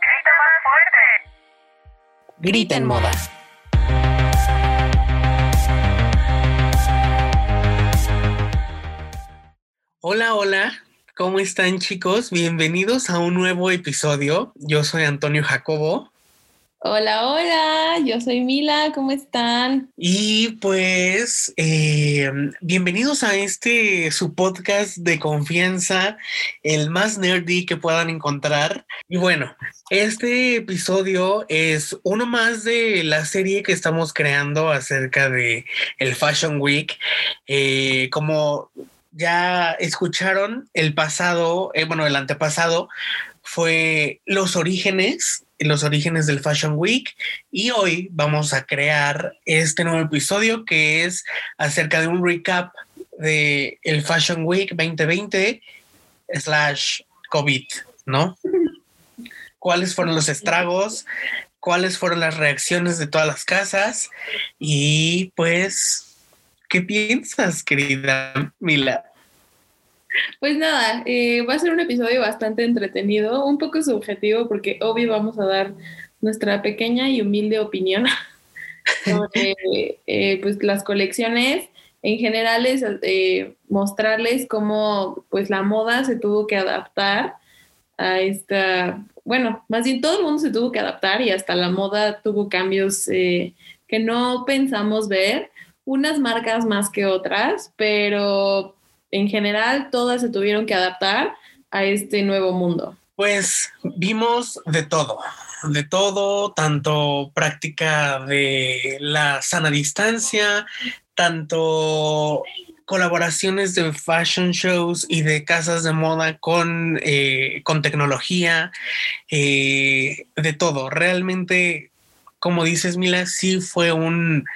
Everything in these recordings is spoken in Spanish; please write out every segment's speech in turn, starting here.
¡Grita más fuerte! Grita en moda. Hola, hola. ¿Cómo están chicos? Bienvenidos a un nuevo episodio. Yo soy Antonio Jacobo. Hola, hola, yo soy Mila, ¿cómo están? Y pues, eh, bienvenidos a este su podcast de confianza, el más nerdy que puedan encontrar. Y bueno, este episodio es uno más de la serie que estamos creando acerca de el Fashion Week. Eh, como ya escucharon, el pasado, eh, bueno, el antepasado fue los orígenes los orígenes del Fashion Week y hoy vamos a crear este nuevo episodio que es acerca de un recap de el Fashion Week 2020 slash COVID, ¿no? ¿Cuáles fueron los estragos? ¿Cuáles fueron las reacciones de todas las casas? Y pues, ¿qué piensas, querida Mila? Pues nada, eh, va a ser un episodio bastante entretenido, un poco subjetivo porque obvio vamos a dar nuestra pequeña y humilde opinión sobre eh, pues las colecciones. En general es eh, mostrarles cómo pues la moda se tuvo que adaptar a esta, bueno, más bien todo el mundo se tuvo que adaptar y hasta la moda tuvo cambios que no pensamos ver, unas marcas más que otras, pero en general todas se tuvieron que adaptar a este nuevo mundo? Pues vimos de todo, de todo, tanto práctica de la sana distancia, tanto colaboraciones de fashion shows y de casas de moda con, eh, con tecnología, eh, de todo. Realmente, como dices, Mila, sí fue un,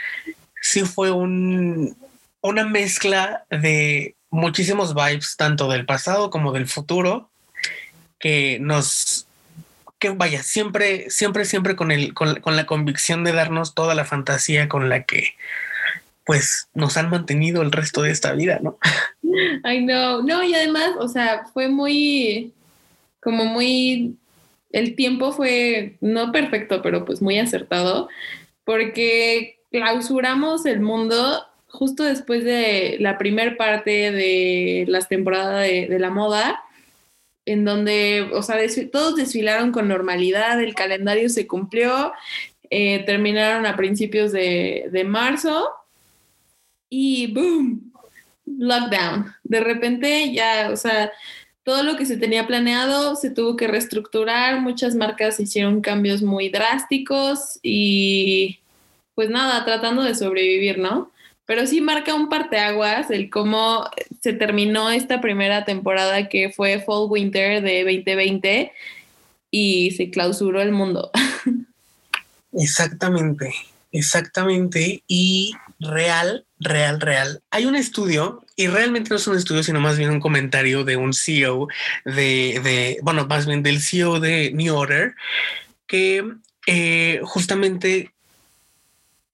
sí fue un, una mezcla de muchísimos vibes, tanto del pasado como del futuro, que nos, que vaya, siempre, siempre, siempre con, el, con, la convicción de darnos toda la fantasía con la que pues nos han mantenido el resto de esta vida, ¿no? Ay, no, no, y además, o sea, fue muy, como muy, el tiempo fue no perfecto, pero pues muy acertado, porque clausuramos el mundo justo después de la primer parte de las temporadas de, la moda, en donde, o sea, todos desfilaron con normalidad, el calendario se cumplió, eh, terminaron a principios de, de marzo y ¡boom! Lockdown. De repente ya, o sea, todo lo que se tenía planeado se tuvo que reestructurar, muchas marcas hicieron cambios muy drásticos y pues nada, tratando de sobrevivir, ¿no? Pero sí marca un parteaguas el cómo se terminó esta primera temporada que fue Fall Winter de 2020 y se clausuró el mundo. Exactamente, exactamente. Y real, real, real. Hay un estudio, y realmente no es un estudio, sino más bien un comentario de un CEO de, de bueno, más bien del CEO de New Order, que eh, justamente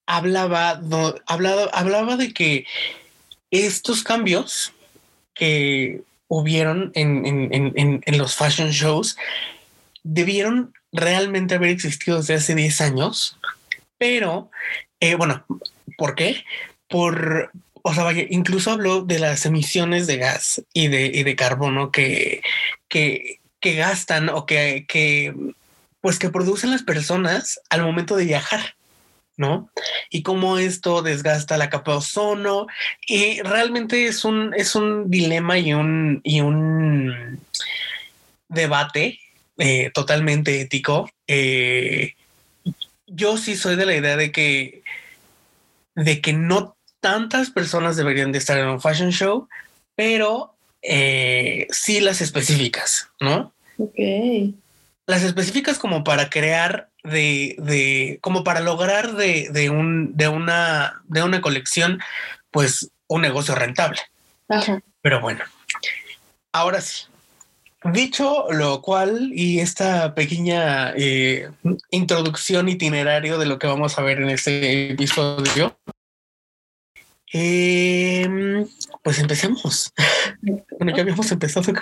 hablaba, hablaba, hablaba de que estos cambios que hubieron en, los fashion shows debieron realmente haber existido desde hace 10 años, pero eh, bueno, ¿por qué? Por, o sea, incluso habló de las emisiones de gas y de, y de carbono que, que, que gastan o que, que, pues que producen las personas al momento de viajar. ¿No? Y cómo esto desgasta la capa de ozono. Y realmente es un, es un dilema y un, y un debate eh, totalmente ético. Eh, yo sí soy de la idea de que, de que no tantas personas deberían de estar en un fashion show, pero eh, sí las específicas, ¿no? Ok. Las específicas como para crear de, de como para lograr de, de, un, de, una, de una colección, pues un negocio rentable. Pero bueno, ahora sí. Dicho lo cual, y esta pequeña eh, introducción itinerario de lo que vamos a ver en este episodio, em, pues empecemos. bueno, ya habíamos empezado.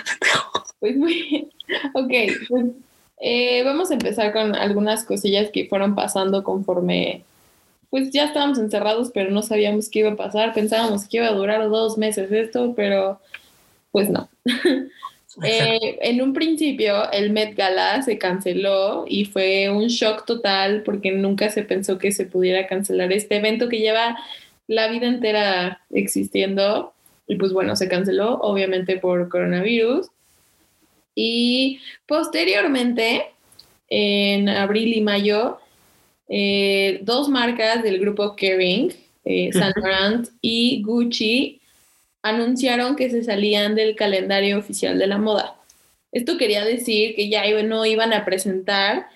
Pues muy bien. Ok, pues Eh, vamos a empezar con algunas cosillas que fueron pasando conforme, pues ya estábamos encerrados, pero no sabíamos qué iba a pasar. Pensábamos que iba a durar dos meses esto, pero pues no. Eh, en un principio el Met Gala se canceló y fue un shock total porque nunca se pensó que se pudiera cancelar este evento que lleva la vida entera existiendo. Y pues bueno, se canceló obviamente por coronavirus. Y posteriormente, en abril y mayo, eh, dos marcas del grupo Kering, eh, Saint Laurent y Gucci, anunciaron que se salían del calendario oficial de la moda. Esto quería decir que ya no iban a presentar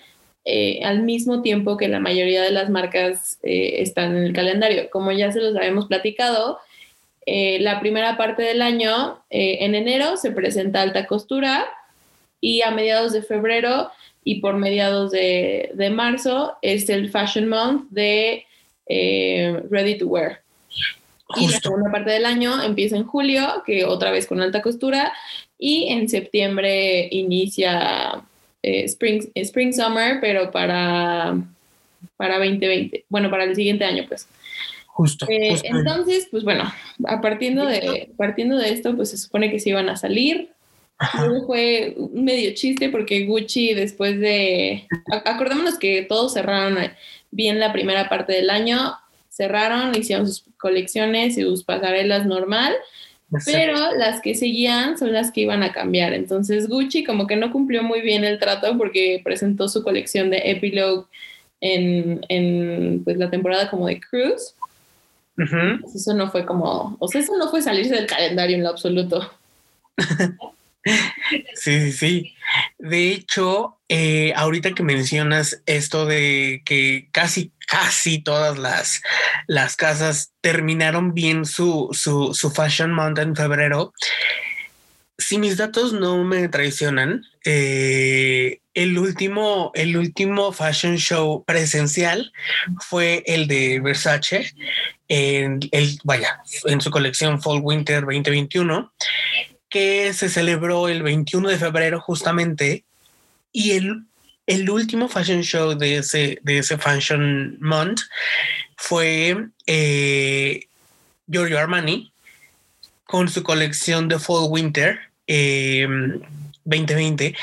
eh, al mismo tiempo que la mayoría de las marcas eh, están en el calendario. Como ya se los habíamos platicado, eh, la primera parte del año, en enero, se presenta alta costura y a mediados de febrero y por mediados de, de marzo es el Fashion Month de Ready to Wear. Y la segunda parte del año empieza en julio, que otra vez con alta costura, y en septiembre inicia eh, spring, spring Summer, pero para, para 2020, bueno, para el siguiente año, pues. Justo, eh, entonces, pues bueno, a partiendo de, partiendo de esto, pues se supone que se iban a salir. Fue medio chiste porque Gucci después de... Acordémonos que todos cerraron bien la primera parte del año, cerraron, hicieron sus colecciones y sus pasarelas normal, pero las que seguían son las que iban a cambiar. Entonces Gucci como que no cumplió muy bien el trato porque presentó su colección de Epilogue en, en pues, la temporada como de Cruise. Eso no fue como, o sea, eso no fue salirse del calendario en lo absoluto. Sí, sí, sí. De hecho, eh, ahorita que mencionas esto de que casi, casi todas las, las casas terminaron bien su, su, su Fashion Month en febrero, si mis datos no me traicionan, eh, el último, el último fashion show presencial fue el de Versace en el, vaya, en su colección Fall Winter 2021 que se celebró el 21 de febrero justamente y el, el último fashion show de ese, de ese Fashion Month fue eh, Giorgio Armani con su colección de Fall Winter 2020 em,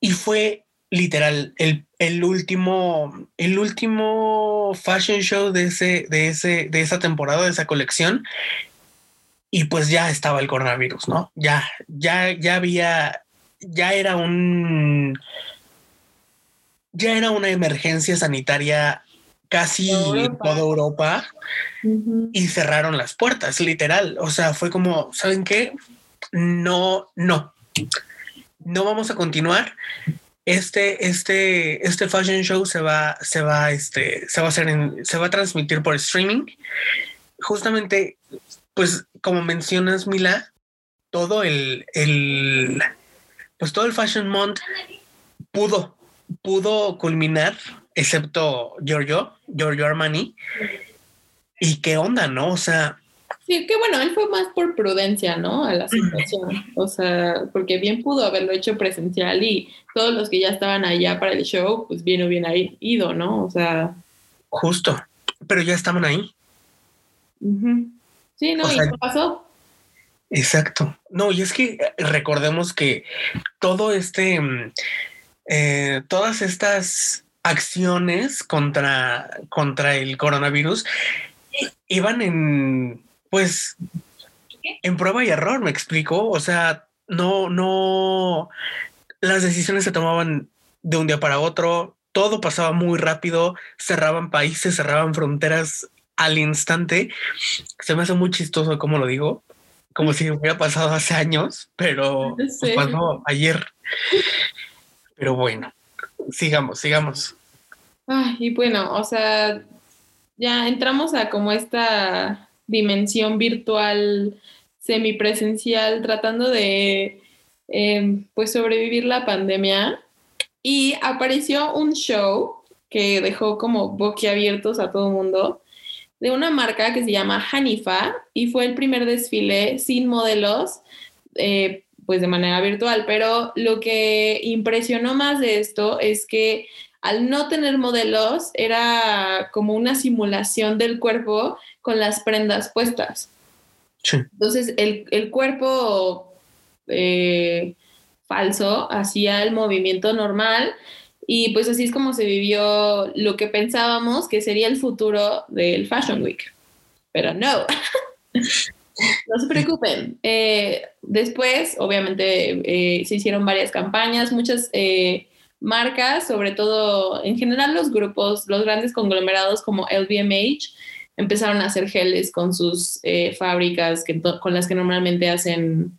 y fue literal el, el, último el último fashion show de ese de ese de esa temporada de esa colección y pues ya estaba el coronavirus, ¿no? Ya, ya, ya había, ya era un, ya era una emergencia sanitaria casi en toda Europa y cerraron las puertas, literal. O sea, fue como, ¿saben qué? No, no, no vamos a continuar. Este, este, este fashion show se va, se va, este, se va a hacer en, se va a transmitir por streaming. Justamente pues como mencionas, Mila, todo el, el, pues todo el Fashion Month pudo, pudo culminar, excepto Giorgio, Giorgio Armani. ¿Y qué onda, no? O sea... Sí, que bueno, él fue más por prudencia, ¿no? A la situación. O sea, porque bien pudo haberlo hecho presencial y todos los que ya estaban allá para el show, pues bien hubiera ido, ¿no? O sea... Justo, pero ya estaban ahí. Sí, no, y qué pasó. Exacto. No, y es que eh, recordemos que todo este, mm, eh, todas estas acciones contra, contra el coronavirus iban en, pues, en prueba y error, me explico. O sea, no, no, las decisiones se tomaban de un día para otro, todo pasaba muy rápido, cerraban países, cerraban fronteras al instante. Se me hace muy chistoso como lo digo, como si hubiera pasado hace años, pero pues, pasó ayer. Pero bueno, sigamos, sigamos. y bueno, o sea, ya entramos a como esta dimensión virtual semipresencial tratando de em, pues sobrevivir la pandemia y apareció un show que dejó como boquiabiertos a todo el mundo de una marca que se llama Hanifa y fue el primer desfile sin modelos eh, pues de manera virtual, pero lo que impresionó más de esto es que al no tener modelos era como una simulación del cuerpo con las prendas puestas. Sí. Entonces el, el cuerpo eh, falso hacía el movimiento normal y pues así es como se vivió lo que pensábamos que sería el futuro del Fashion Week. Pero no. No se preocupen. Eh, después, obviamente, eh, se hicieron varias campañas, muchas eh, marcas, sobre todo en general los grupos, los grandes conglomerados como LVMH, empezaron a hacer geles con sus eh, fábricas que con las que normalmente hacen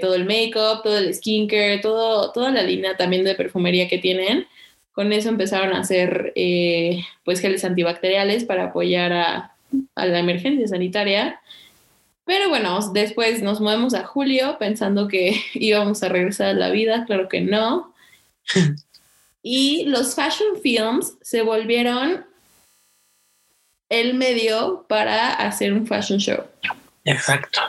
todo el make-up, todo el skincare, todo, toda la línea también de perfumería que tienen. Con eso empezaron a hacer eh, pues geles antibacteriales para apoyar a, a la emergencia sanitaria. Pero bueno, después nos movemos a julio pensando que íbamos a regresar a la vida, claro que no. y los fashion films se volvieron el medio para hacer un fashion show. Exacto.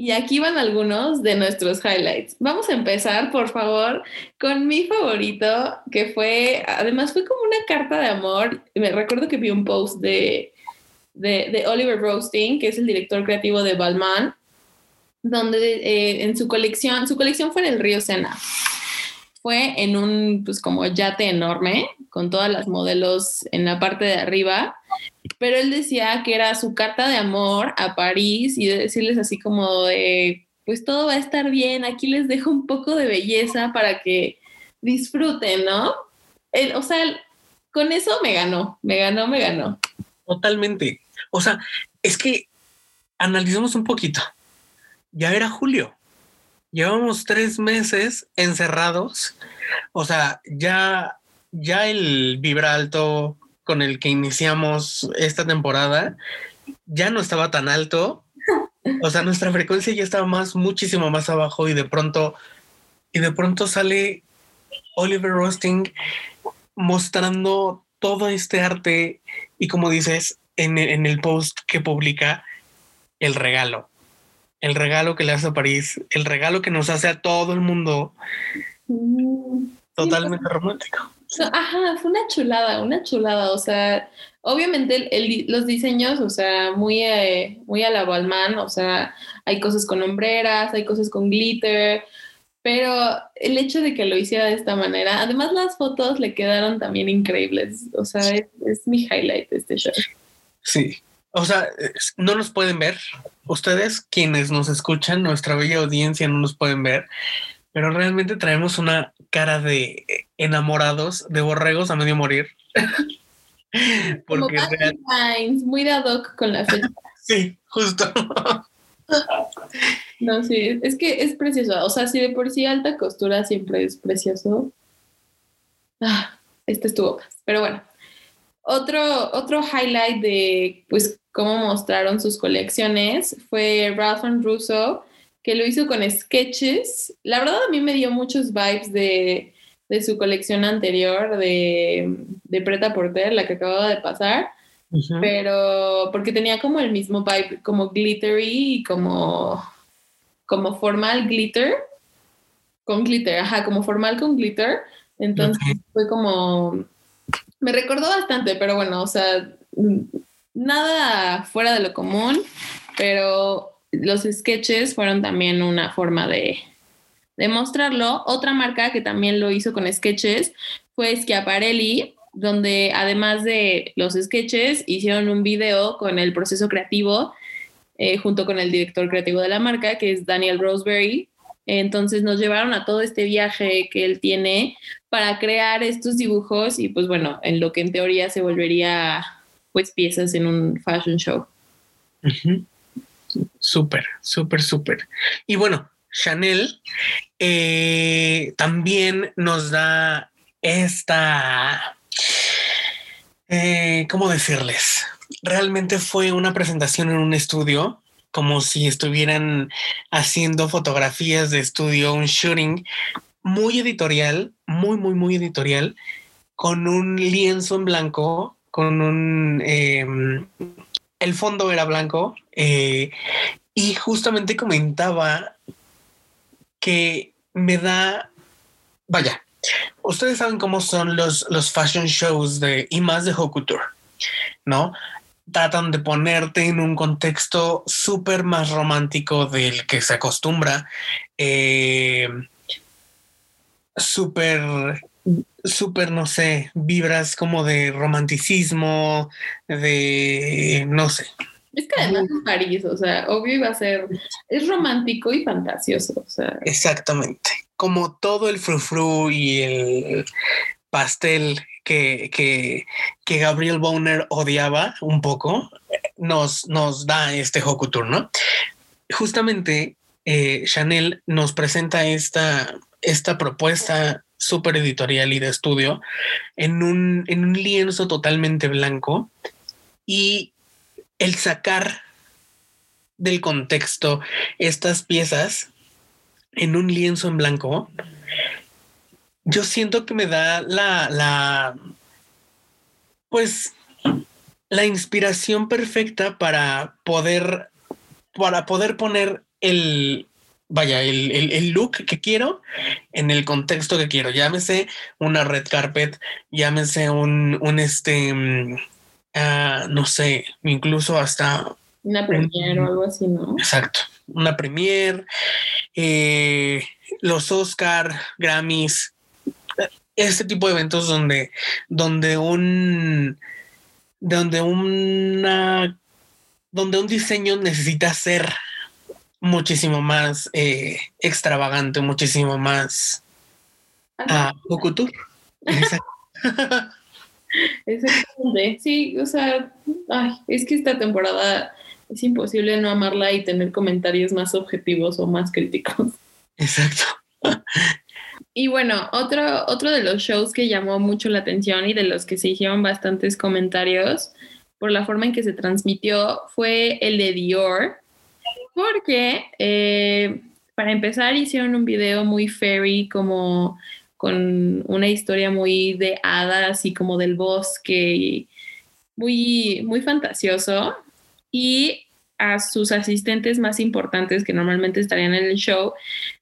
Y aquí van algunos de nuestros highlights. Vamos a empezar, por favor, con mi favorito, que fue, además fue como una carta de amor. Me recuerdo que vi un post de, de, Oliver Roasting, que es el director creativo de Balmain, donde eh, en su colección, su colección fue en el río Sena. Fue en un, pues como yate enorme, con todas las modelos en la parte de arriba, pero él decía que era su carta de amor a París y de decirles así como de, pues todo va a estar bien, aquí les dejo un poco de belleza para que disfruten, ¿no? Él, o sea, con eso me ganó, me ganó, me ganó. Totalmente. O sea, es que analicemos un poquito. Ya era julio. Llevamos tres meses encerrados. O sea, ya, ya el vibra alto con el que iniciamos esta temporada ya no estaba tan alto. O sea, nuestra frecuencia ya estaba más, muchísimo más abajo y de pronto, y de pronto sale Oliver Roasting mostrando todo este arte y como dices en, en el post que publica, el regalo, el regalo que le hace a París, el regalo que nos hace a todo el mundo, totalmente romántico. Ajá, fue una chulada, una chulada. O sea, obviamente el- el- los diseños, o sea, muy, eh, muy a la o sea, hay cosas con hombreras, hay cosas con glitter, pero el hecho de que lo hiciera de esta manera, además las fotos le quedaron también increíbles. O sea, es, es mi highlight de este show. Sí. O sea, no nos pueden ver. Ustedes, quienes nos escuchan, nuestra bella audiencia, no nos pueden ver, pero realmente traemos una cara de enamorados, de borregos a medio morir. Como Porque real- Valentine's, muy ad hoc con la fecha. sí, justo. No, sí, es que es precioso. O sea, si de por sí alta costura siempre es precioso. Ah, este estuvo más. Pero bueno, otro, otro highlight de pues cómo mostraron sus colecciones fue Ralph and Russo, que lo hizo con sketches. La verdad a mí me dio muchos vibes de, de su colección anterior de, de Preta Porter, la que acababa de pasar pero porque tenía como el mismo vibe, como glittery y como, como formal glitter, con glitter, ajá, como formal con glitter. Entonces fue como, me recordó bastante, pero bueno, o sea, nada fuera de lo común, pero los sketches fueron también una forma de, de mostrarlo. Otra marca que también lo hizo con sketches fue Schiaparelli, donde además de los sketches, hicieron un video con el proceso creativo eh, junto con el director creativo de la marca, que es Daniel Roseberry. Entonces nos llevaron a todo este viaje que él tiene para crear estos dibujos y pues bueno, en lo que en teoría se volvería pues piezas en un fashion show. Súper, súper, súper. Y bueno, Chanel eh, también nos da esta, eh, ¿cómo decirles? Realmente fue una presentación en un estudio, como si estuvieran haciendo fotografías de estudio, un shooting muy editorial, muy, muy, muy editorial, con un lienzo en blanco, con un... em, el fondo era blanco eh, y justamente comentaba que me da, vaya, ustedes saben cómo son los, los fashion shows de y más de Hokutour, ¿no? Tratan de ponerte en un contexto súper más romántico del que se acostumbra, eh, súper, súper, no sé, vibras como de romanticismo, de, no sé, Es que además en París, o sea, obvio iba a ser, es romántico y fantasioso, o sea, Exactamente. Como todo el frufru y el pastel que, que, que Gabriel Bonner odiaba un poco, nos, nos da este Hokutour, ¿no? Justamente eh, Chanel nos presenta esta, esta propuesta súper editorial y de estudio en un, en un lienzo totalmente blanco y el sacar del contexto estas piezas en un lienzo en blanco, yo siento que me da la, la, pues, la inspiración perfecta para poder, para poder poner el, vaya, el, el, look que quiero en el contexto que quiero. Llámese una red carpet, llámese un, un este, ah, no sé, incluso hasta una premiere o algo así, ¿no? Exacto. Una premier, eh, los Oscar, Grammys, este tipo de eventos donde, donde un, donde una, donde un diseño necesita ser muchísimo más eh, extravagante, muchísimo más Ajá. ah. Exacto. Exactamente. Sí, o sea, ay, es que esta temporada es imposible no amarla y tener comentarios más objetivos o más críticos. Exacto. Y bueno, otro, otro de los shows que llamó mucho la atención y de los que se hicieron bastantes comentarios por la forma en que se transmitió fue el de Dior, porque eh, para empezar hicieron un video muy fairy, como con una historia muy de hadas y como del bosque, muy, muy fantasioso. Y a sus asistentes más importantes que normalmente estarían en el show,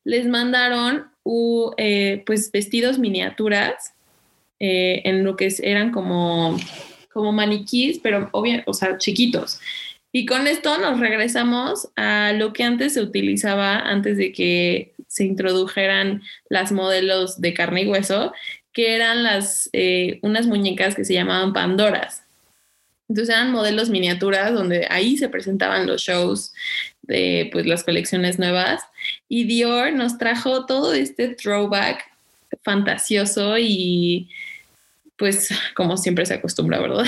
les mandaron eh, pues vestidos miniaturas eh, en lo que eran como, como maniquís, pero obvio, o sea, chiquitos. Y con esto nos regresamos a lo que antes se utilizaba, antes de que se introdujeran las modelos de carne y hueso, que eran las, eh, unas muñecas que se llamaban Pandoras. Entonces eran modelos miniaturas donde ahí se presentaban los shows de pues, las colecciones nuevas. Y Dior nos trajo todo este throwback fantasioso y pues como siempre se acostumbra, ¿verdad?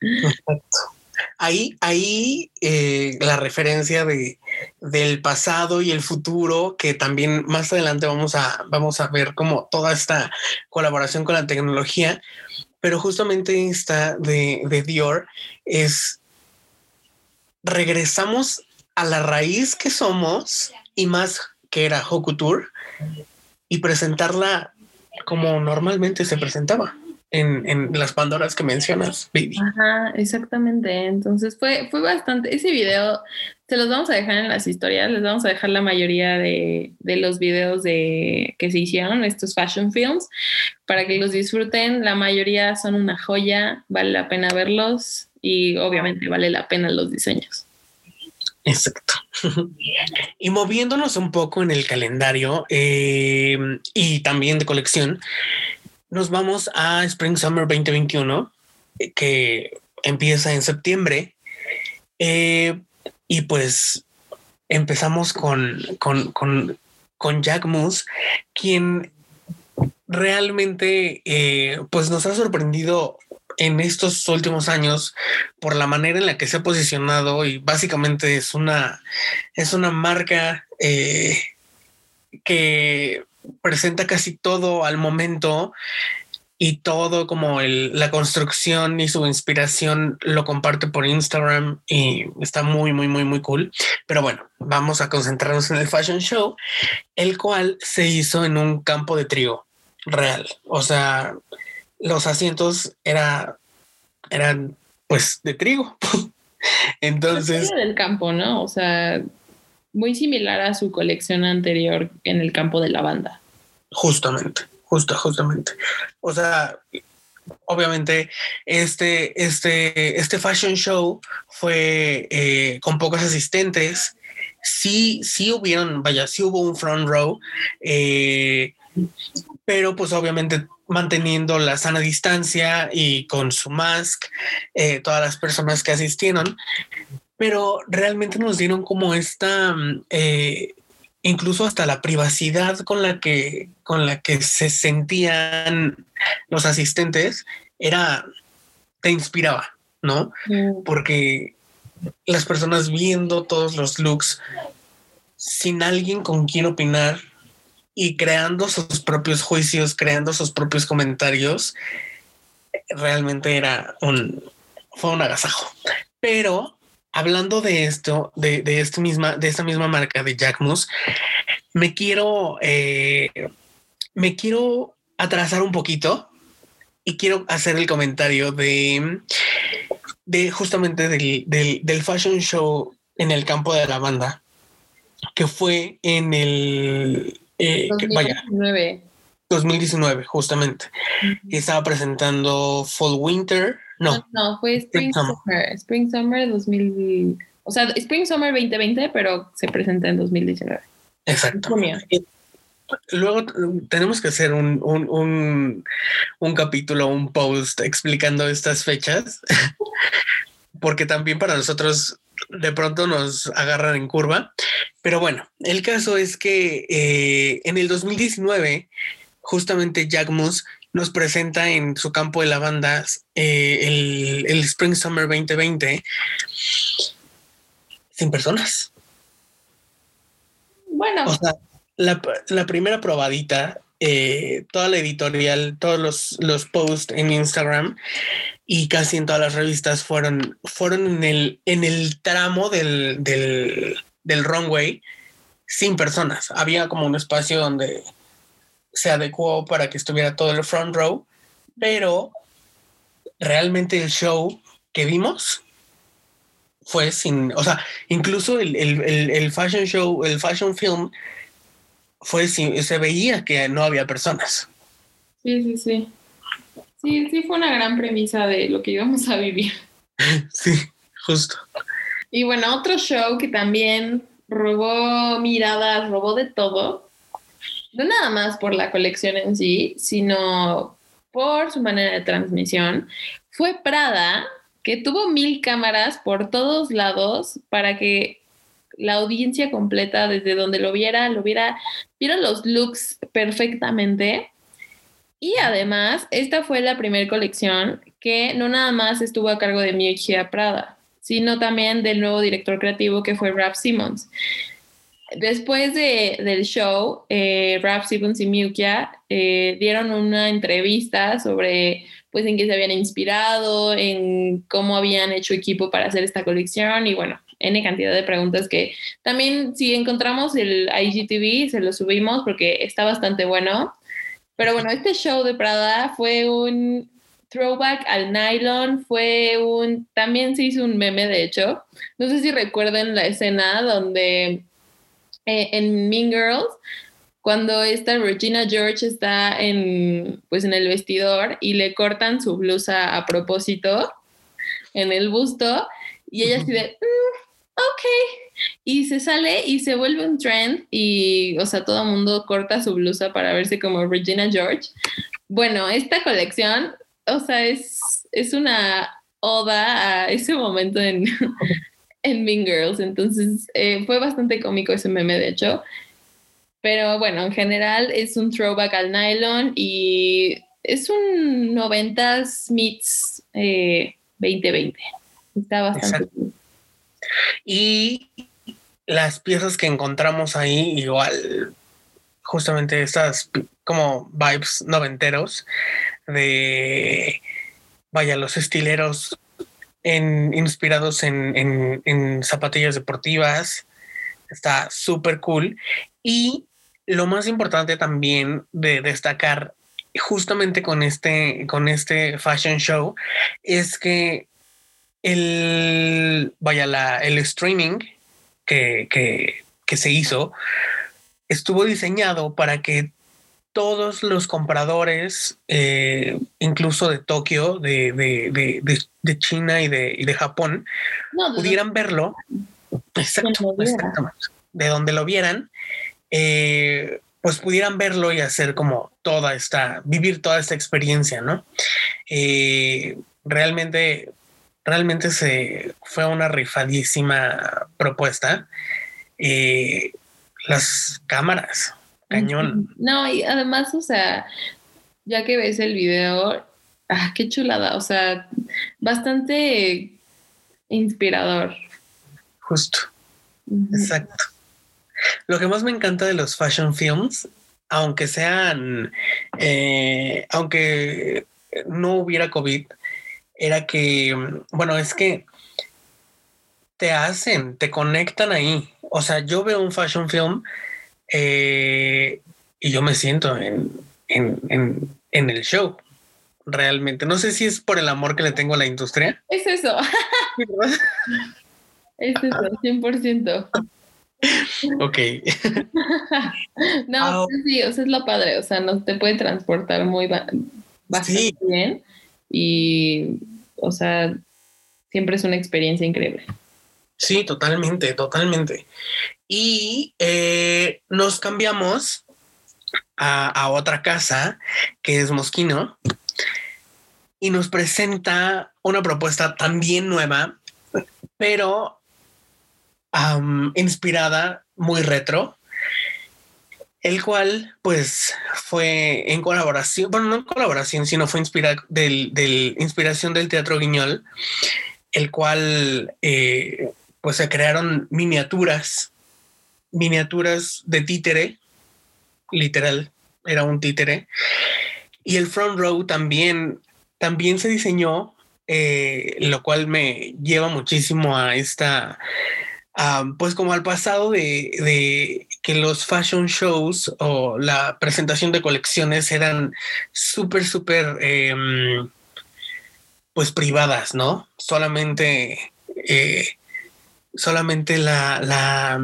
Perfecto. Ahí, ahí eh, la referencia de, del pasado y el futuro, que también más adelante vamos a, vamos a ver como toda esta colaboración con la tecnología, pero justamente esta de, de Dior es regresamos a la raíz que somos y más que era Hokutour y presentarla como normalmente se presentaba en, en, las Pandoras que mencionas, baby. Ajá, exactamente. Entonces fue, fue bastante. Ese video se los vamos a dejar en las historias, les vamos a dejar la mayoría de, de los videos de, que se hicieron, estos fashion films, para que los disfruten. La mayoría son una joya, vale la pena verlos y obviamente vale la pena los diseños. Exacto. y moviéndonos un poco en el calendario eh, y también de colección, nos vamos a Spring Summer 2021, que empieza en septiembre. Eh, y pues empezamos con, con, con, con Jack Moose, quien realmente eh, pues nos ha sorprendido en estos últimos años por la manera en la que se ha posicionado y básicamente es una es una marca eh, que presenta casi todo al momento y todo como el, la construcción y su inspiración lo comparte por Instagram y está muy, muy, muy, muy cool. Pero bueno, vamos a concentrarnos en el fashion show, el cual se hizo en un campo de trigo real. O sea, los asientos era, eran pues de trigo. Entonces... del campo, ¿no? O sea, muy similar a su colección anterior en el campo de la banda. Justamente, justo, justamente. O sea, obviamente este, este, este fashion show fue eh, con pocos asistentes. Sí, sí hubieron, vaya, sí hubo un front row, eh, pero pues obviamente manteniendo la sana distancia y con su mask, eh, todas las personas que asistieron, pero realmente nos dieron como esta, eh, incluso hasta la privacidad con la que, con la que se sentían los asistentes, era, te inspiraba, ¿no? Mm. Porque las personas viendo todos los looks sin alguien con quien opinar y creando sus propios juicios, creando sus propios comentarios, realmente era un, fue un agasajo. Pero hablando de esto, de, de, misma, de esta misma marca de Jackmus, me quiero, eh, me quiero atrasar un poquito y quiero hacer el comentario de, de justamente del, del, del fashion show en el campo de la banda, que fue en el, eh, que- vaya, 2019. 2019, justamente. Estaba presentando Fall Winter. No, No, fue Spring Spring Summer. Summer. Spring Summer 2000. O sea, Spring Summer 2020, pero se presenta en 2019. exacto. Junio. Luego tenemos que hacer un, un, un, un capítulo, un post explicando estas fechas, porque también para nosotros de pronto nos agarran en curva. Pero bueno, el caso es que eh, en el 2019, justamente Jack Moose nos presenta en su campo de lavandas eh, el, el Spring Summer 2020 sin personas. Bueno, O sea, la, la primera probadita, eh, toda la editorial, todos los, los posts en Instagram y casi en todas las revistas fueron, fueron en, el, en el tramo del, del, del runway sin personas. Había como un espacio donde se adecuó para que estuviera todo el front row, pero realmente el show que vimos fue sin, o sea, incluso el, el, el, el fashion show, el fashion film fue sin, se veía que no había personas. sí, sí, sí. Sí, sí fue una gran premisa de lo que íbamos a vivir. Sí, justo. Y bueno, otro show que también robó miradas, robó de todo, no nada más por la colección en sí, sino por su manera de transmisión, fue Prada, que tuvo mil cámaras por todos lados para que la audiencia completa, desde donde lo viera, lo viera, viera los looks perfectamente. Y además, esta fue la primera colección que no nada más estuvo a cargo de Miuccia Prada, sino también del nuevo director creativo que fue Ralph Simmons. Después de, del show, eh, Ralph Simmons y Miuccia eh, dieron una entrevista sobre pues en qué se habían inspirado, en cómo habían hecho equipo para hacer esta colección y bueno, N cantidad de preguntas que también si encontramos el IGTV se lo subimos porque está bastante bueno. Pero bueno, este show de Prada fue un throwback al nylon, fue un, también se hizo un meme de hecho. No sé si recuerden la escena donde eh, en Mean Girls, cuando esta Regina George está en, pues en el vestidor y le cortan su blusa a propósito en el busto y ella así de, "Mm, ok, y se sale y se vuelve un trend y, o sea, todo el mundo corta su blusa para verse como Regina George. Bueno, esta colección, o sea, es, es una oda a ese momento en, en Mean Girls, entonces eh, fue bastante cómico ese meme, de hecho. Pero bueno, en general es un throwback al nylon y es un 90s meets eh, 2020. Está bastante Exacto. Y las piezas que encontramos ahí, igual, justamente estas como vibes noventeros de, vaya, los estileros inspirados en, en, en zapatillas deportivas. Está súper cool. Y lo más importante también de destacar justamente con este, con este fashion show es que el, vaya, la, el streaming que, que se hizo estuvo diseñado para que todos los compradores, eh, incluso de Tokio, de, de, de, de, China y de, y de Japón, No, pudieran verlo. Exacto. De donde lo vieran, eh, pues pudieran verlo y hacer como toda esta, vivir toda esta experiencia, ¿no? Eh, realmente, realmente se fue una rifadísima propuesta. Las cámaras, cañón. No, y además, o sea, ya que ves el video, ah, qué chulada, o sea, bastante inspirador. Justo. Exacto. Lo que más me encanta de los fashion films, aunque sean, eh, aunque no hubiera COVID, era que, bueno, es que te hacen, te conectan ahí. O sea, yo veo un fashion film eh, y yo me siento en, en, en, en el show. Realmente. No sé si es por el amor que le tengo a la industria. Es eso, es eso, 100%. ok. No, pues sí, o sea, es lo padre, o sea, nos te puede transportar muy ba- bastante Sí. bien y, o sea, siempre es una experiencia increíble. Sí, totalmente, totalmente. Y eh, nos cambiamos a, otra casa que es Mosquino y nos presenta una propuesta también nueva, pero inspirada muy retro, el cual pues fue en colaboración, bueno, no en colaboración, sino fue inspira del, del inspiración del Teatro Guiñol, el cual eh, pues se crearon miniaturas, miniaturas de títere, literal, era un títere. Y el front row también, también se diseñó, eh, lo cual me lleva muchísimo a esta, pues como al pasado de, de que los fashion shows o la presentación de colecciones eran súper, súper, em, pues privadas, ¿no? Solamente, eh, solamente la,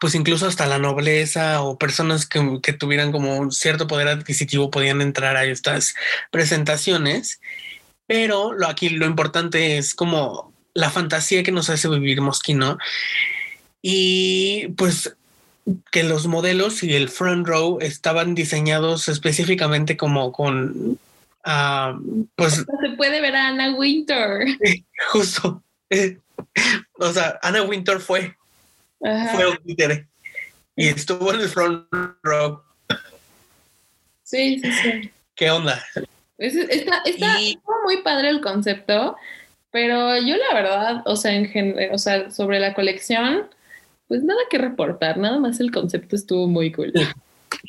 pues incluso hasta la nobleza o personas que, que tuvieran como un cierto poder adquisitivo podían entrar a estas presentaciones. Pero lo aquí lo importante es como la fantasía que nos hace vivir Mosquino y pues que los modelos y el front row estaban diseñados específicamente como con ah, pues Se puede ver a Anna Winter. justo o sea Anna Winter fue Ajá. fue un títere y estuvo en el front row Sí, sí, sí. qué onda Es- está, está, Y- muy padre el concepto, pero yo la verdad, o sea, en gen- o sea, sobre la colección, pues nada que reportar, nada más el concepto estuvo muy cool.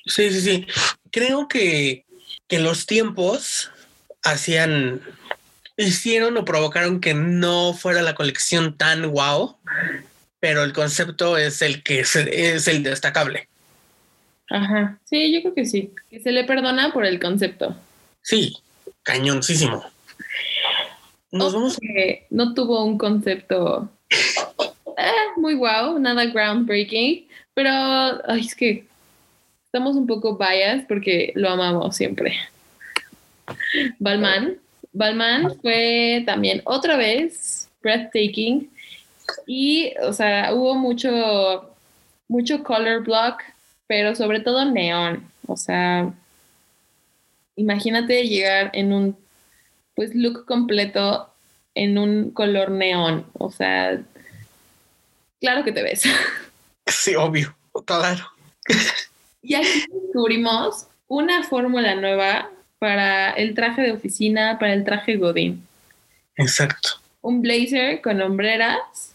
Sí, sí, sí. Creo que, que los tiempos hacían, hicieron o provocaron que no fuera la colección tan guau, pero el concepto es el que es, es el destacable. Ajá, sí, yo creo que sí, que se le perdona por el concepto. Sí, cañoncísimo. Nos vamos. Que no tuvo un concepto eh, muy wow, nada groundbreaking, pero ay, es que estamos un poco biased porque lo amamos siempre. Balmain. Balmain fue también otra vez breathtaking y, o sea, hubo mucho, mucho color block, pero sobre todo neón. O sea, imagínate llegar en un, pues, look completo en un color neón. O sea, claro que te ves. Sí, obvio, claro. Y aquí descubrimos una fórmula nueva para el traje de oficina, para el traje Godín. Exacto. Un blazer con hombreras,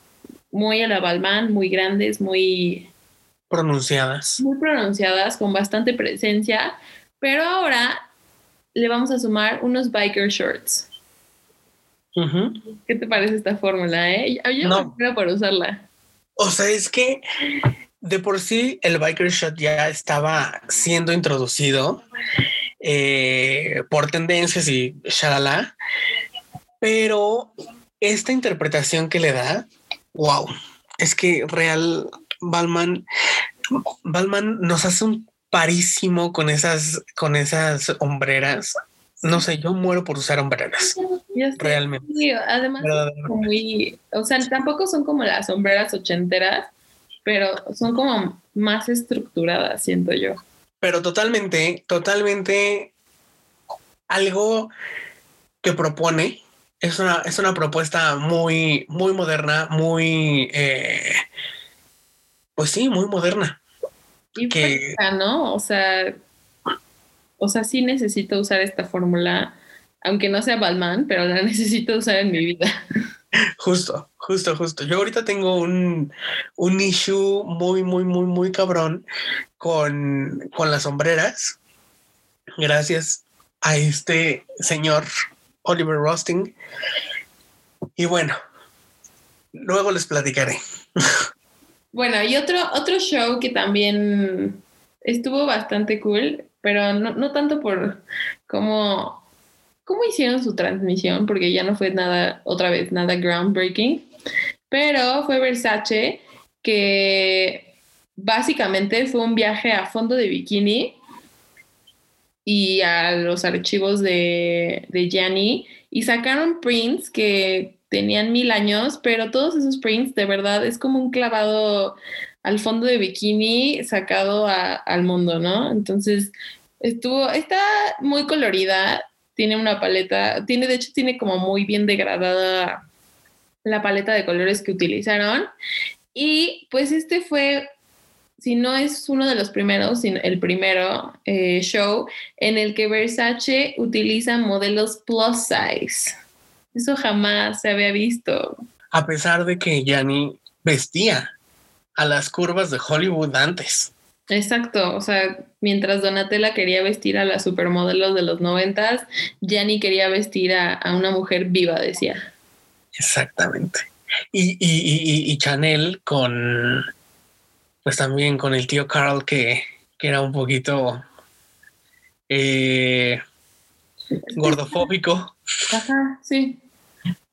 muy a la Balmain, muy grandes, muy, Pronunciadas. muy pronunciadas, con bastante presencia. Pero ahora le vamos a sumar unos biker shorts. ¿Qué te parece esta fórmula? Eh? Yo No. muero por usarla. O sea, es que de por sí el biker shot ya estaba siendo introducido eh, por tendencias y shalala, pero esta interpretación que le da, wow, es que real, Balman, Balman nos hace un parísimo con esas, con esas hombreras. No sé, yo muero por usar hombreras. Realmente. Sí, además, muy, o sea, tampoco son como las sombreras ochenteras, pero son como más estructuradas, siento yo. Pero totalmente, totalmente algo que propone. Es una, es una propuesta muy, muy moderna, muy, eh, pues sí, muy moderna. Y Que- fresca, ¿no? O sea, o sea, sí necesito usar esta fórmula, aunque no sea Balmain, pero la necesito usar en mi vida. Justo, justo, justo. Yo ahorita tengo un, un issue muy, muy, muy, muy cabrón con, con las sombreras. Gracias a este señor Oliver Rosting. Y bueno, luego les platicaré. Bueno, y otro, otro show que también estuvo bastante cool, pero no, no tanto por cómo, cómo hicieron su transmisión, porque ya no fue nada, otra vez, nada groundbreaking, pero fue Versace, que básicamente fue un viaje a fondo de bikini y a los archivos de, de Gianni y sacaron prints que tenían mil años, pero todos esos prints de verdad es como un clavado al fondo de bikini sacado al mundo, ¿no? Entonces, estuvo, está muy colorida, tiene una paleta, tiene, de hecho, tiene como muy bien degradada la paleta de colores que utilizaron. Y pues este fue, si no es uno de los primeros, sino el primero eh, show en el que Versace utiliza modelos plus size. Eso jamás se había visto. A pesar de que Yanni vestía a las curvas de Hollywood antes. Exacto, o sea, mientras Donatella quería vestir a las supermodelos de los noventas, Gianni quería vestir a, a una mujer viva, decía. Exactamente. Y, y, y, y- y Chanel con, pues también con el tío Carl que, que era un poquito eh, gordofóbico. Ajá, sí.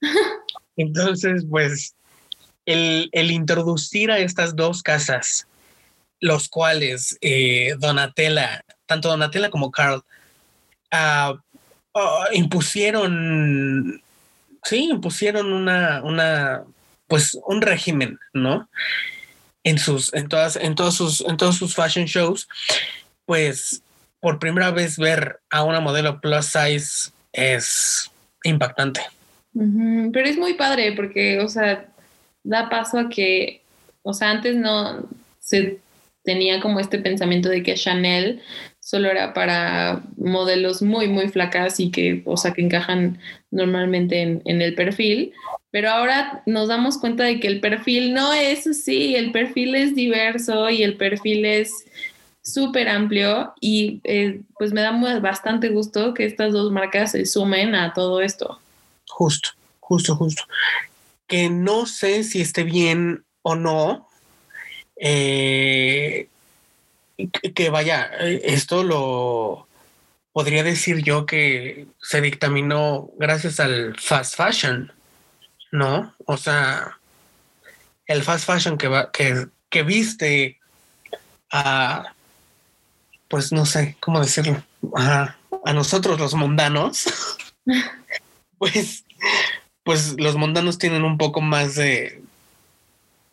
Entonces, pues, el, el introducir a estas dos casas, los cuales eh, Donatella, tanto Donatella como Carl, ah, ah, impusieron, sí, impusieron una, una, pues, un régimen, ¿no? En sus, en todas, en todos sus, en todos sus fashion shows, pues, por primera vez ver a una modelo plus size es impactante. Pero es muy padre porque, o sea, da paso a que, o sea, antes no se tenía como este pensamiento de que Chanel solo era para modelos muy, muy flacas y que, o sea, que encajan normalmente en, en el perfil. Pero ahora nos damos cuenta de que el perfil no es así, el perfil es diverso y el perfil es súper amplio y eh, pues me da bastante gusto que estas dos marcas se sumen a todo esto. Justo, justo, justo. Que no sé si esté bien o no. eh, que, vaya, eh, esto lo podría decir yo que se dictaminó gracias al fast fashion, ¿no? O sea, el fast fashion que va, que, que viste a, pues no sé cómo decirlo, a, a nosotros los mundanos, pues, pues los mundanos tienen un poco más de,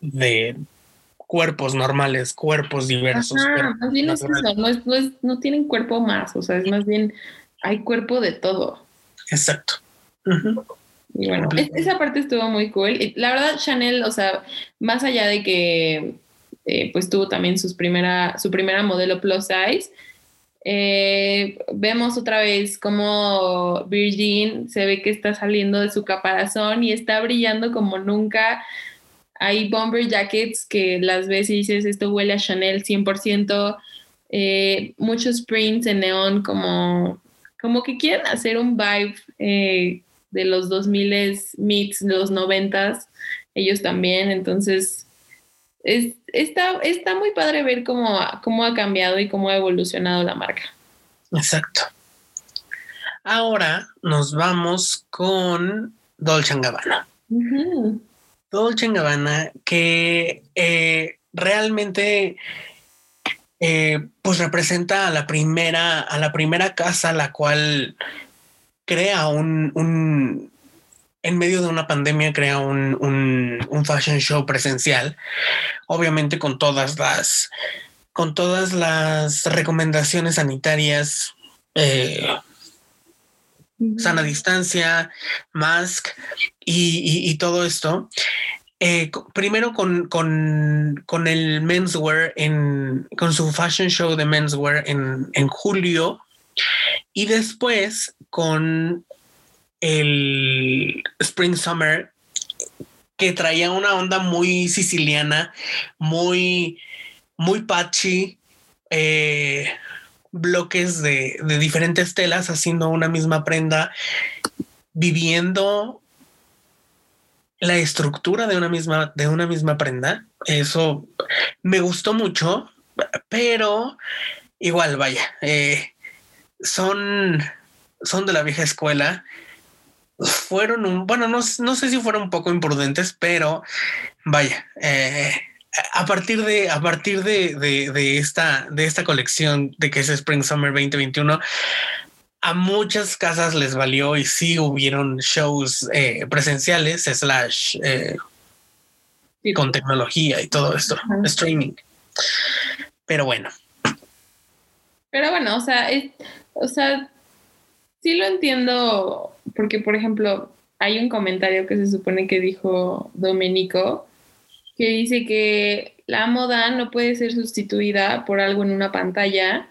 de cuerpos normales, cuerpos diversos. Ajá, más bien es eso, no, es- no, es- no tienen cuerpo más, o sea, es más bien, hay cuerpo de todo. Exacto. Y bueno, es- esa parte estuvo muy cool. La verdad, Chanel, o sea, más allá de que eh, pues tuvo también sus primera, su primera modelo plus size, eh, vemos otra vez como Virgin se ve que está saliendo de su caparazón y está brillando como nunca. Hay bomber jackets que las ves y dices, esto huele a Chanel 100%. Eh, muchos prints en neón como, como que quieren hacer un vibe eh, de los 2000 mix, de los 90s, ellos también. Entonces, es, está, está muy padre ver cómo, ha- cómo ha cambiado y cómo ha evolucionado la marca. Exacto. Ahora nos vamos con Dolce Gabbana. Ujú. Dolce Gabbana que eh, realmente eh, pues representa a la primera, a la primera casa la cual crea un, un en medio de una pandemia crea un, un, un, fashion show presencial, obviamente con todas las con todas las recomendaciones sanitarias, eh, sana distancia, mask y, todo esto. Eh, primero con, con, con, el menswear en con su fashion show de menswear en, en julio y después con el Spring Summer que traía una onda muy siciliana, muy, muy patchy, eh, bloques de, de diferentes telas haciendo una misma prenda, viviendo la estructura de una misma, de una misma prenda. Eso me gustó mucho, pero igual, vaya, eh, son, son de la vieja escuela. Fueron un, bueno, no, no sé si fueron un poco imprudentes, pero vaya, eh, a partir de, a partir de, de, de, esta, de esta colección de que es Spring Summer 2021, a muchas casas les valió y sí hubieron shows eh, presenciales, slash, eh, sí. con tecnología y todo esto, streaming. Pero bueno. Pero bueno, o sea, es, o sea, sí lo entiendo, porque por ejemplo, hay un comentario que se supone que dijo Domenico, que dice que la moda no puede ser sustituida por algo en una pantalla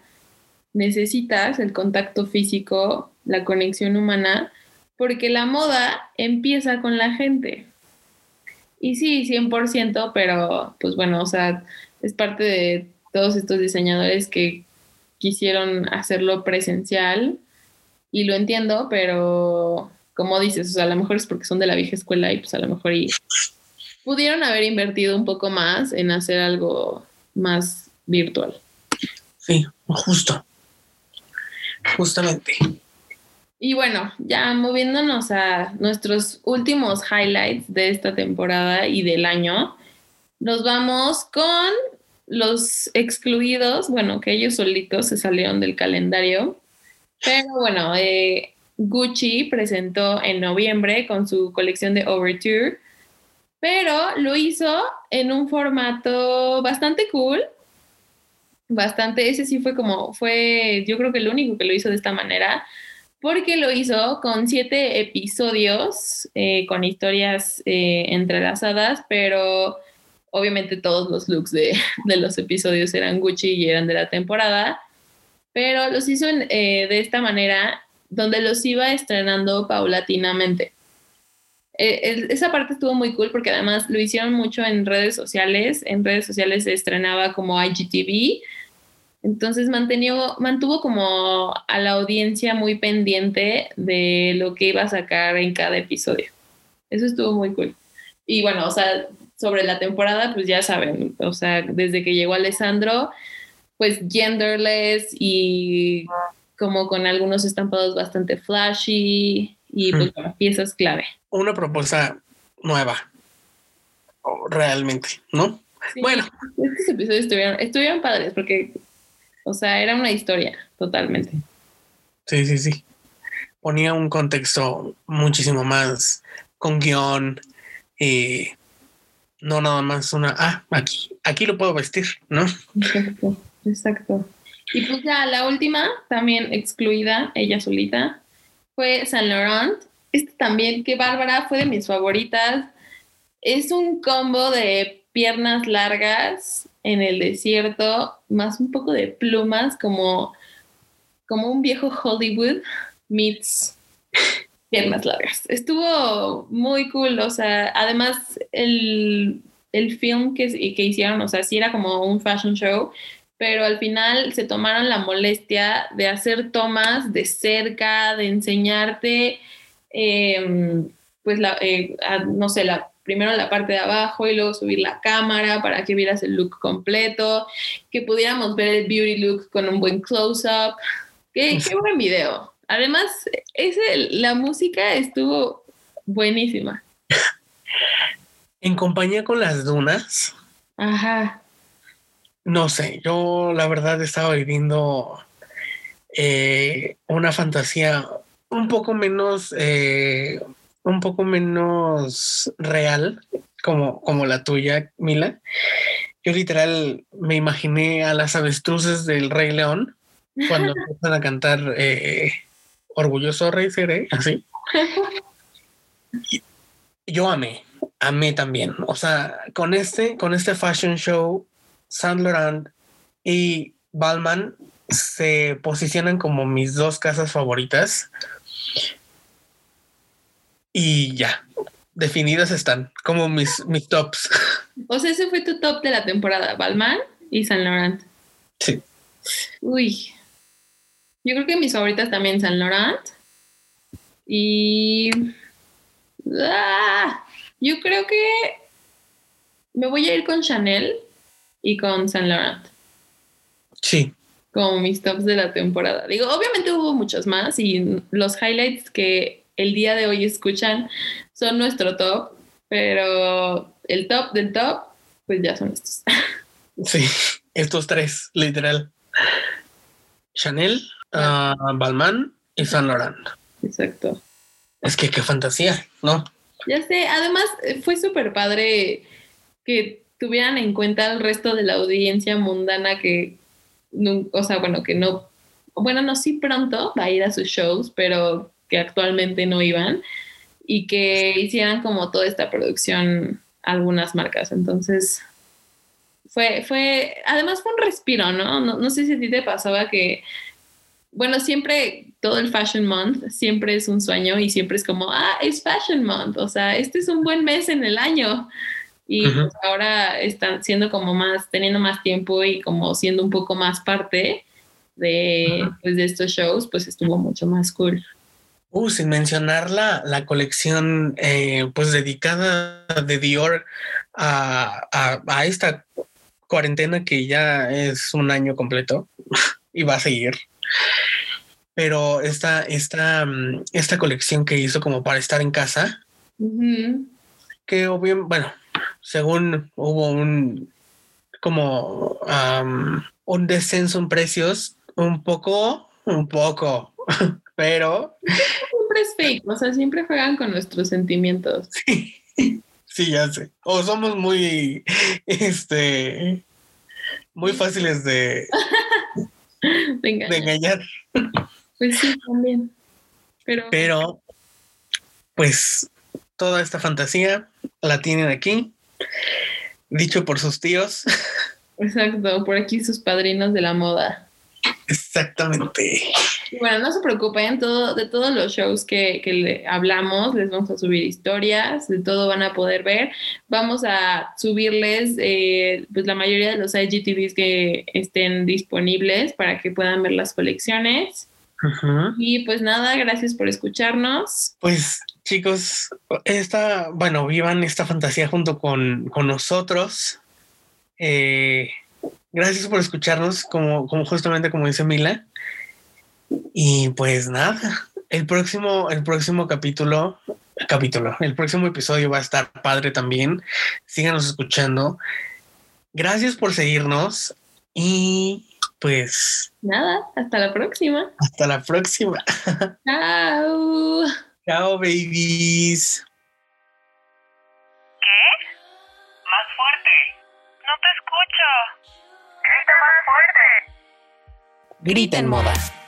necesitas el contacto físico, la conexión humana, porque la moda empieza con la gente. Y sí, 100%, pero pues bueno, o sea, es parte de todos estos diseñadores que quisieron hacerlo presencial y lo entiendo, pero como dices, o sea, a lo mejor es porque son de la vieja escuela y pues a lo mejor y pudieron haber invertido un poco más en hacer algo más virtual. Sí, justo. Justamente. Y bueno, ya moviéndonos a nuestros últimos highlights de esta temporada y del año, nos vamos con los excluidos, bueno, que ellos solitos se salieron del calendario. Pero bueno, eh, Gucci presentó en noviembre con su colección de Overture, pero lo hizo en un formato bastante cool, bastante, ese sí fue como, fue yo creo que el único que lo hizo de esta manera, porque lo hizo con siete episodios, eh, con historias eh, entrelazadas, pero obviamente todos los looks de, de, los episodios eran Gucci y eran de la temporada, pero los hizo eh, de esta manera, donde los iba estrenando paulatinamente. Eh, esa parte estuvo muy cool porque además lo hicieron mucho en redes sociales. En redes sociales se estrenaba como IGTV, entonces mantuvo, mantuvo como a la audiencia muy pendiente de lo que iba a sacar en cada episodio. Eso estuvo muy cool. Y bueno, o sea, sobre la temporada, pues ya saben, o sea, desde que llegó Alessandro, pues genderless y como con algunos estampados bastante flashy y pues bueno, piezas clave. Una propuesta nueva, realmente, ¿no? Sí, bueno. Estos episodios estuvieron, estuvieron padres porque o sea, era una historia, totalmente. Sí, sí, sí. Ponía un contexto muchísimo más con guion y no nada más una, ah, aquí, aquí lo puedo vestir, ¿no? Exacto, exacto. Y pues ya la última, también excluida, ella solita, fue Saint Laurent. Este también, que Bárbara, fue de mis favoritas. Es un combo de piernas largas en el desierto, más un poco de plumas, como, como un viejo Hollywood meets piernas largas. Estuvo muy cool, o sea, además el, el film que, que hicieron, o sea, sí era como un fashion show, pero al final se tomaron la molestia de hacer tomas de cerca, de enseñarte, eh, pues, la, eh, a, no sé, la primero la parte de abajo y luego subir la cámara para que vieras el look completo, que pudiéramos ver el beauty look con un buen close-up. Qué, qué, buen video. Además, ese, la música estuvo buenísima. En compañía con las dunas. Ajá. No sé, yo la verdad estaba viviendo eh, una fantasía un poco menos, eh, un poco menos real como, como la tuya, Mila. Yo literal me imaginé a las avestruces del Rey León cuando empiezan a cantar eh, Orgulloso Rey Seré, así. yo amé, amé también. O sea, con este, con este fashion show, Saint Laurent y Balmain se posicionan como mis dos casas favoritas. Y ya, definidas están como mis, mis tops. O sea, ese fue tu top de la temporada, Balmain y Saint Laurent. Sí. Uy. Yo creo que mis favoritas también Saint Laurent. Y. ¡Ah! Yo creo que me voy a ir con Chanel y con Saint Laurent. Sí. Como mis tops de la temporada. Digo, obviamente hubo muchos más y los highlights que el día de hoy escuchan son nuestro top, pero el top del top, pues ya son estos. Sí, estos tres, literal. Chanel, uh, Balmain y Saint Laurent. Exacto. Es que qué fantasía, ¿no? Ya sé, además fue súper padre que tuvieran en cuenta el resto de la audiencia mundana que, o sea, bueno, que no, bueno, no, sí pronto va a ir a sus shows, pero que actualmente no iban y que hicieran como toda esta producción algunas marcas. Entonces, fue, fue, además fue un respiro, ¿no? No, no sé si a ti te pasaba que, bueno, siempre todo el Fashion Month siempre es un sueño y siempre es como, ah, es Fashion Month, o sea, este es un buen mes en el año. Y pues ahora están siendo como más, teniendo más tiempo y como siendo un poco más parte de, pues, de estos shows, pues estuvo mucho más cool. Uh, sin mencionar la, la colección eh, pues dedicada de Dior a, a, a, esta cuarentena que ya es un año completo y va a seguir. Pero esta, esta, mm, esta colección que hizo como para estar en casa, uh -huh. que obvio, bueno, según hubo un como um, un descenso en precios, un poco, un poco, pero siempre es fake, o sea, siempre juegan con nuestros sentimientos. Sí, sí, ya sé. O somos muy, este, muy fáciles de, de, engañar. de engañar. Pues sí, también. Pero, pero, pues, toda esta fantasía la tienen aquí, dicho por sus tíos. Exacto, por aquí sus padrinos de la moda. Exactamente. Bueno, no se preocupen, todo, de todos los shows que, que le hablamos, les vamos a subir historias, de todo van a poder ver. Vamos a subirles eh, pues la mayoría de los IGTVs que estén disponibles para que puedan ver las colecciones. Uh -huh. Y pues nada, gracias por escucharnos. Pues chicos, esta, bueno, vivan esta fantasía junto con, con nosotros. Eh, gracias por escucharnos, como, como justamente como dice Mila. Y pues nada, el próximo, el próximo capítulo, capítulo, el próximo episodio va a estar padre también. Síganos escuchando. Gracias por seguirnos y pues nada, hasta la próxima. Hasta la próxima. Chao. Chao, babies. ¿Qué? Más fuerte. No te escucho. Grita más fuerte. Grita en moda.